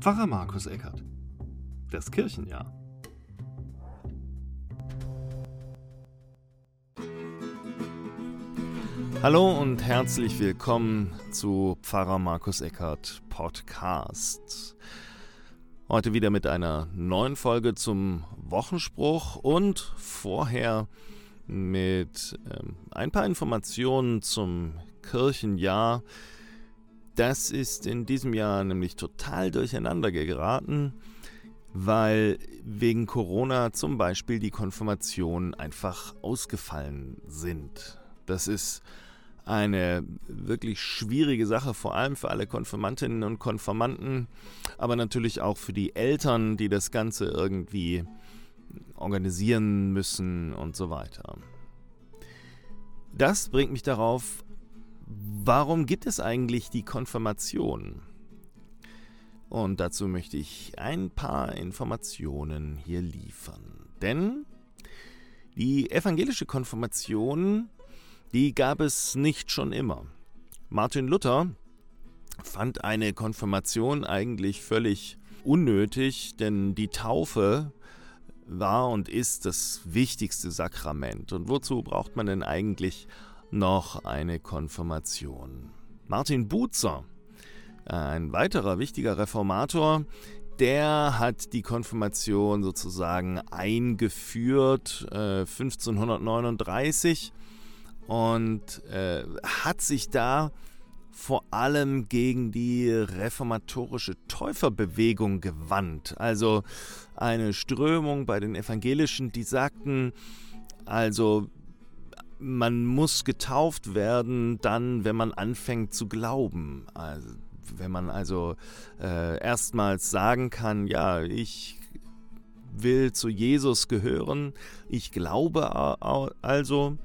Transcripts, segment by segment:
Pfarrer Markus Eckert. Das Kirchenjahr. Hallo und herzlich willkommen zu Pfarrer Markus Eckert Podcast. Heute wieder mit einer neuen Folge zum Wochenspruch und vorher mit ähm, ein paar Informationen zum Kirchenjahr. Das ist in diesem Jahr nämlich total durcheinander geraten, weil wegen Corona zum Beispiel die Konfirmationen einfach ausgefallen sind. Das ist eine wirklich schwierige Sache, vor allem für alle Konfirmantinnen und Konfirmanten, aber natürlich auch für die Eltern, die das Ganze irgendwie organisieren müssen und so weiter. Das bringt mich darauf, warum gibt es eigentlich die Konfirmation? Und dazu möchte ich ein paar Informationen hier liefern. Denn die evangelische Konfirmation, die gab es nicht schon immer. Martin Luther fand eine Konfirmation eigentlich völlig unnötig, denn die Taufe war und ist das wichtigste Sakrament. Und wozu braucht man denn eigentlich noch eine Konfirmation. Martin Buzer, ein weiterer wichtiger Reformator, der hat die Konfirmation sozusagen eingeführt äh, 1539 und äh, hat sich da vor allem gegen die reformatorische Täuferbewegung gewandt. Also eine Strömung bei den Evangelischen, die sagten, also man muss getauft werden dann, wenn man anfängt zu glauben. Also, wenn man also äh, erstmals sagen kann, ja, ich will zu Jesus gehören, ich glaube also.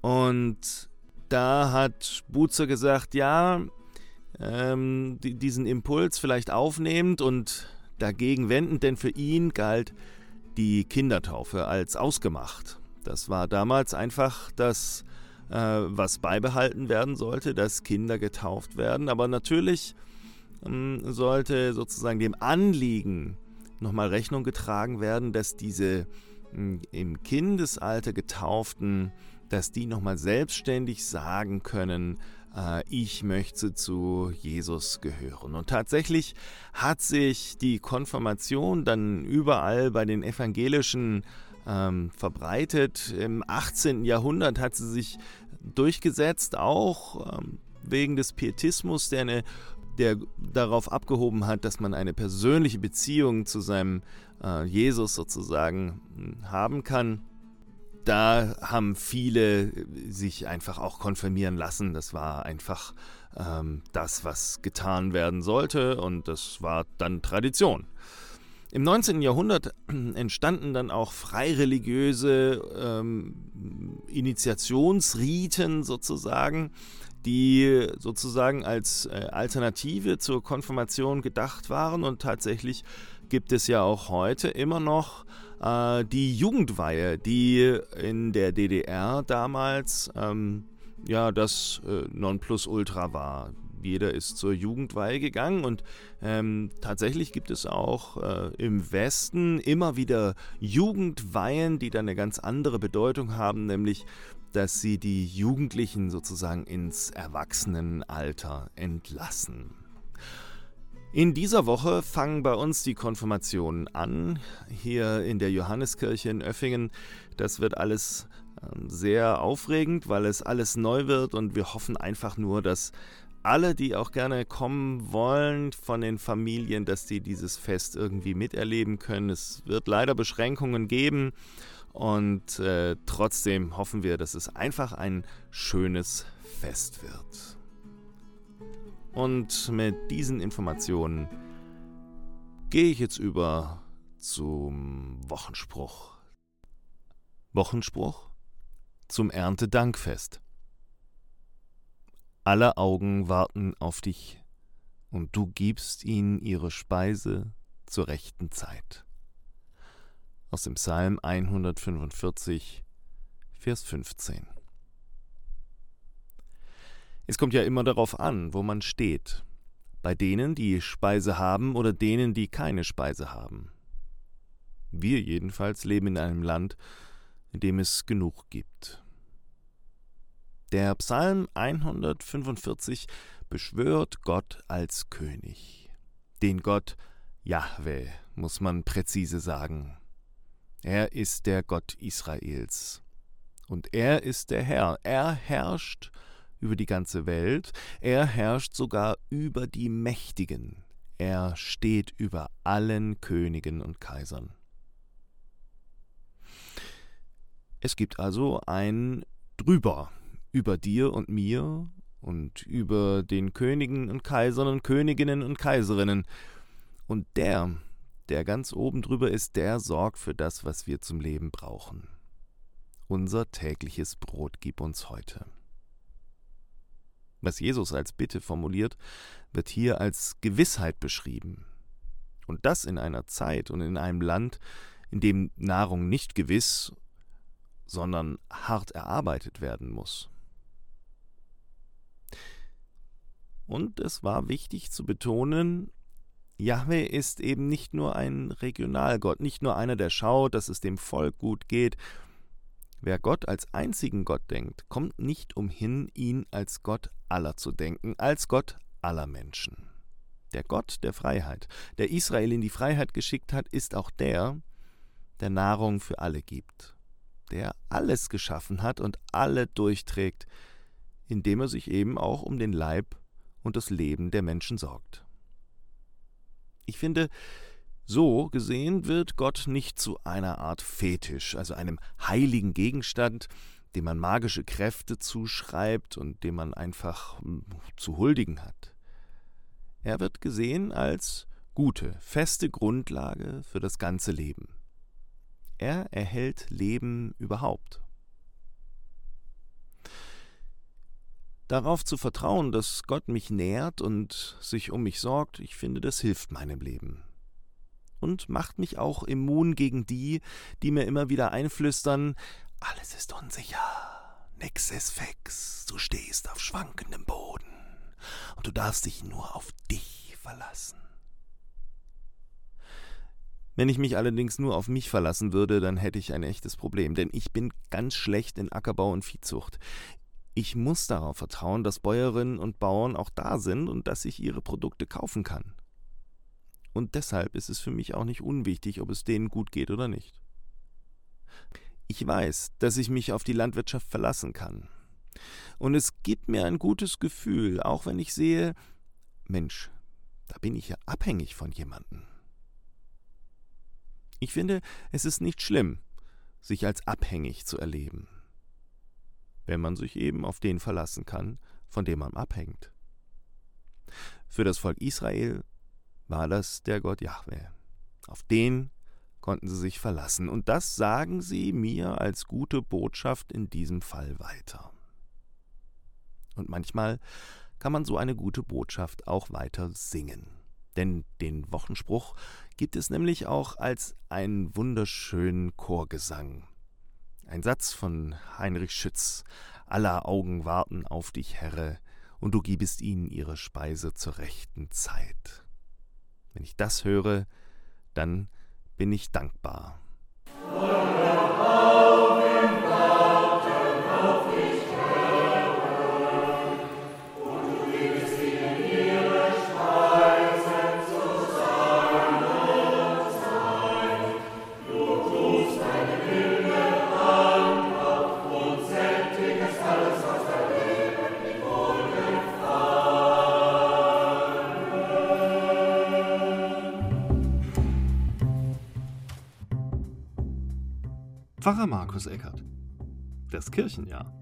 Und da hat Buzer gesagt, ja, ähm, diesen Impuls vielleicht aufnehmend und dagegen wendend, denn für ihn galt die Kindertaufe als ausgemacht. Das war damals einfach das, äh, was beibehalten werden sollte, dass Kinder getauft werden. Aber natürlich ähm, sollte sozusagen dem Anliegen nochmal Rechnung getragen werden, dass diese äh, im Kindesalter getauften, dass die nochmal selbstständig sagen können, äh, ich möchte zu Jesus gehören. Und tatsächlich hat sich die Konfirmation dann überall bei den evangelischen ähm, verbreitet. Im 18. Jahrhundert hat sie sich durchgesetzt, auch ähm, wegen des Pietismus, der, eine, der darauf abgehoben hat, dass man eine persönliche Beziehung zu seinem äh, Jesus sozusagen hm, haben kann. Da haben viele sich einfach auch konfirmieren lassen. Das war einfach ähm, das, was getan werden sollte und das war dann Tradition. Im 19. Jahrhundert entstanden dann auch freireligiöse ähm, Initiationsriten sozusagen, die sozusagen als äh, Alternative zur Konfirmation gedacht waren. Und tatsächlich gibt es ja auch heute immer noch äh, die Jugendweihe, die in der DDR damals ähm, ja das äh, Nonplusultra war jeder ist zur Jugendweihe gegangen und ähm, tatsächlich gibt es auch äh, im Westen immer wieder Jugendweihen, die dann eine ganz andere Bedeutung haben, nämlich dass sie die Jugendlichen sozusagen ins Erwachsenenalter entlassen. In dieser Woche fangen bei uns die Konfirmationen an, hier in der Johanneskirche in Öffingen. Das wird alles ähm, sehr aufregend, weil es alles neu wird und wir hoffen einfach nur, dass alle, die auch gerne kommen wollen von den Familien, dass die dieses Fest irgendwie miterleben können. Es wird leider Beschränkungen geben und äh, trotzdem hoffen wir, dass es einfach ein schönes Fest wird. Und mit diesen Informationen gehe ich jetzt über zum Wochenspruch. Wochenspruch zum Erntedankfest. Alle Augen warten auf dich, und du gibst ihnen ihre Speise zur rechten Zeit. Aus dem Psalm 145, Vers 15. Es kommt ja immer darauf an, wo man steht. bei denen, die Speise haben oder denen, die keine Speise haben. Wir jedenfalls leben in einem Land, in dem es genug gibt. Der Psalm 145 beschwört Gott als König. Den Gott Jahwe, muss man präzise sagen. Er ist der Gott Israels. Und er ist der Herr. Er herrscht über die ganze Welt. Er herrscht sogar über die Mächtigen. Er steht über allen Königen und Kaisern. Es gibt also ein Drüber über dir und mir und über den Königen und Kaisern und Königinnen und Kaiserinnen. Und der, der ganz oben drüber ist, der sorgt für das, was wir zum Leben brauchen. Unser tägliches Brot gib uns heute. Was Jesus als Bitte formuliert, wird hier als Gewissheit beschrieben. Und das in einer Zeit und in einem Land, in dem Nahrung nicht gewiss, sondern hart erarbeitet werden muss. Und es war wichtig zu betonen, Yahweh ist eben nicht nur ein Regionalgott, nicht nur einer, der schaut, dass es dem Volk gut geht. Wer Gott als einzigen Gott denkt, kommt nicht umhin, ihn als Gott aller zu denken, als Gott aller Menschen. Der Gott der Freiheit, der Israel in die Freiheit geschickt hat, ist auch der, der Nahrung für alle gibt, der alles geschaffen hat und alle durchträgt, indem er sich eben auch um den Leib und das Leben der Menschen sorgt. Ich finde, so gesehen wird Gott nicht zu einer Art Fetisch, also einem heiligen Gegenstand, dem man magische Kräfte zuschreibt und dem man einfach hm, zu huldigen hat. Er wird gesehen als gute, feste Grundlage für das ganze Leben. Er erhält Leben überhaupt. Darauf zu vertrauen, dass Gott mich nährt und sich um mich sorgt, ich finde, das hilft meinem Leben. Und macht mich auch immun gegen die, die mir immer wieder einflüstern, alles ist unsicher, nix ist fix, du stehst auf schwankendem Boden und du darfst dich nur auf dich verlassen. Wenn ich mich allerdings nur auf mich verlassen würde, dann hätte ich ein echtes Problem, denn ich bin ganz schlecht in Ackerbau und Viehzucht. Ich muss darauf vertrauen, dass Bäuerinnen und Bauern auch da sind und dass ich ihre Produkte kaufen kann. Und deshalb ist es für mich auch nicht unwichtig, ob es denen gut geht oder nicht. Ich weiß, dass ich mich auf die Landwirtschaft verlassen kann. Und es gibt mir ein gutes Gefühl, auch wenn ich sehe, Mensch, da bin ich ja abhängig von jemandem. Ich finde, es ist nicht schlimm, sich als abhängig zu erleben wenn man sich eben auf den verlassen kann, von dem man abhängt. Für das Volk Israel war das der Gott Jahwe. Auf den konnten sie sich verlassen, und das sagen sie mir als gute Botschaft in diesem Fall weiter. Und manchmal kann man so eine gute Botschaft auch weiter singen. Denn den Wochenspruch gibt es nämlich auch als einen wunderschönen Chorgesang. Ein Satz von Heinrich Schütz. Aller Augen warten auf dich, Herre, und du gibest ihnen ihre Speise zur rechten Zeit. Wenn ich das höre, dann bin ich dankbar. Pfarrer Markus Eckert. Das Kirchenjahr.